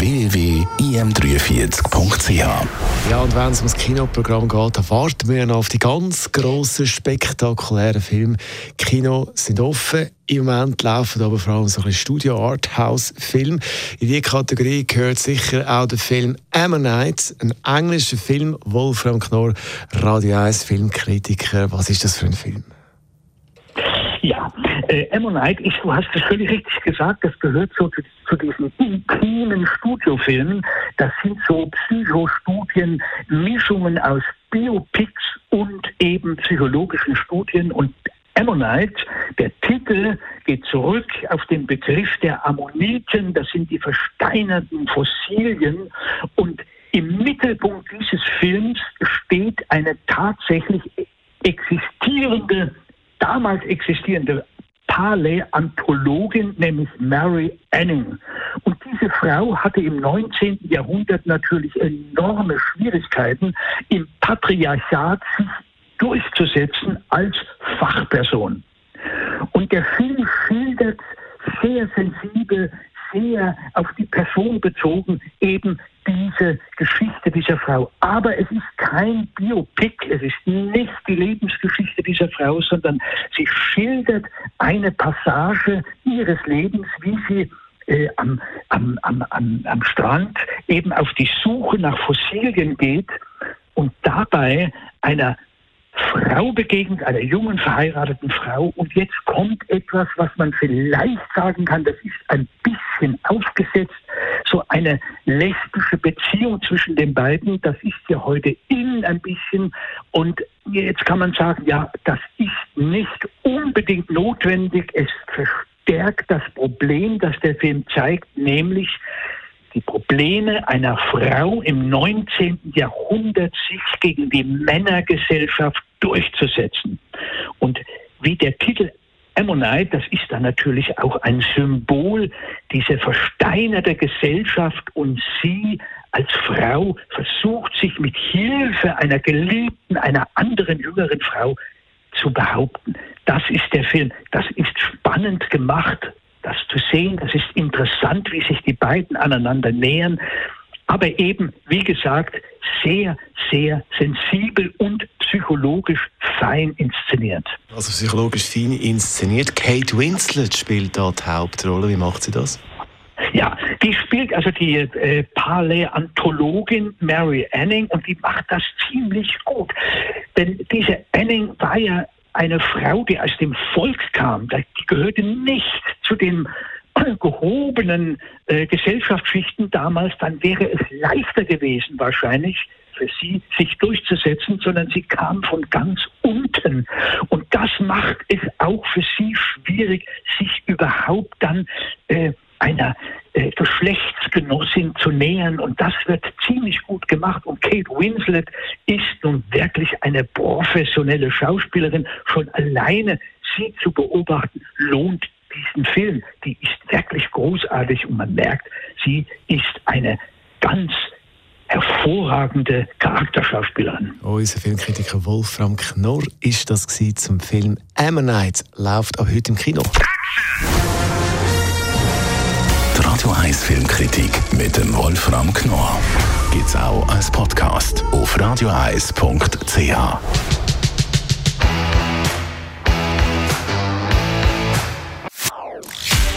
www.im43.ch Ja, und wenn es ums Kinoprogramm geht, dann warten wir noch auf die ganz grossen, spektakulären Filme. Kino sind offen. Im Moment laufen aber vor allem so ein Studio Arthouse Film. In diese Kategorie gehört sicher auch der Film Ammonite, ein englischer Film. Wolfram Knorr, Radio 1 Filmkritiker. Was ist das für ein Film? Äh, Ammonite ist, du hast es völlig richtig gesagt, das gehört so zu, zu diesen intimen Studiofilmen. Das sind so Psychostudien, Mischungen aus Biopics und eben psychologischen Studien. Und Ammonite, der Titel geht zurück auf den Begriff der Ammoniten, das sind die versteinerten Fossilien und im Mittelpunkt dieses Films steht eine tatsächlich existierende, damals existierende Paläontologin, nämlich Mary Anning. Und diese Frau hatte im 19. Jahrhundert natürlich enorme Schwierigkeiten, im Patriarchat sich durchzusetzen als Fachperson. Und der Film schildert sehr sensibel, sehr auf die Person bezogen eben diese Geschichte dieser Frau. Aber es ist kein Biopic, es ist nicht die Lebensgeschichte dieser Frau, sondern sie schildert eine Passage ihres Lebens, wie sie äh, am, am, am, am, am Strand eben auf die Suche nach Fossilien geht und dabei einer Frau begegnet, einer jungen verheirateten Frau. Und jetzt kommt etwas, was man vielleicht sagen kann, das ist ein bisschen aufgesetzt. So eine lesbische Beziehung zwischen den beiden, das ist ja heute in ein bisschen. Und jetzt kann man sagen, ja, das ist nicht unbedingt notwendig. Es verstärkt das Problem, das der Film zeigt, nämlich die Probleme einer Frau im 19. Jahrhundert, sich gegen die Männergesellschaft durchzusetzen. Und wie der Titel Ammonite, das ist dann natürlich auch ein Symbol dieser versteinerte Gesellschaft und sie als Frau versucht sich mit Hilfe einer Geliebten, einer anderen jüngeren Frau zu behaupten. Das ist der Film. Das ist spannend gemacht das zu sehen. Das ist interessant, wie sich die beiden aneinander nähern. Aber eben, wie gesagt, sehr, sehr sensibel und psychologisch fein inszeniert. Also psychologisch fein inszeniert. Kate Winslet spielt da die Hauptrolle. Wie macht sie das? Ja, die spielt also die äh, Paläontologin Mary Anning und die macht das ziemlich gut. Denn diese Anning war ja eine Frau, die aus dem Volk kam, die gehörte nicht zu den gehobenen äh, Gesellschaftsschichten damals, dann wäre es leichter gewesen wahrscheinlich für sie, sich durchzusetzen, sondern sie kam von ganz unten. Und das macht es auch für sie schwierig, sich überhaupt dann äh, einer äh, Geschlechtsgenossin zu nähern. Und das wird ziemlich gut gemacht. Und Kate Winslet ist nun wirklich eine professionelle Schauspielerin. Schon alleine sie zu beobachten, lohnt diesen Film. Die ist wirklich großartig und man merkt, sie ist eine ganz hervorragende Charakterschauspielerin. Unser Filmkritiker Wolfram Knorr ist das zum Film Ammonite. Läuft auch heute im Kino. Die Radio 1 Filmkritik mit dem Wolfram Knorr gibt es auch als Podcast auf radioeis.ch.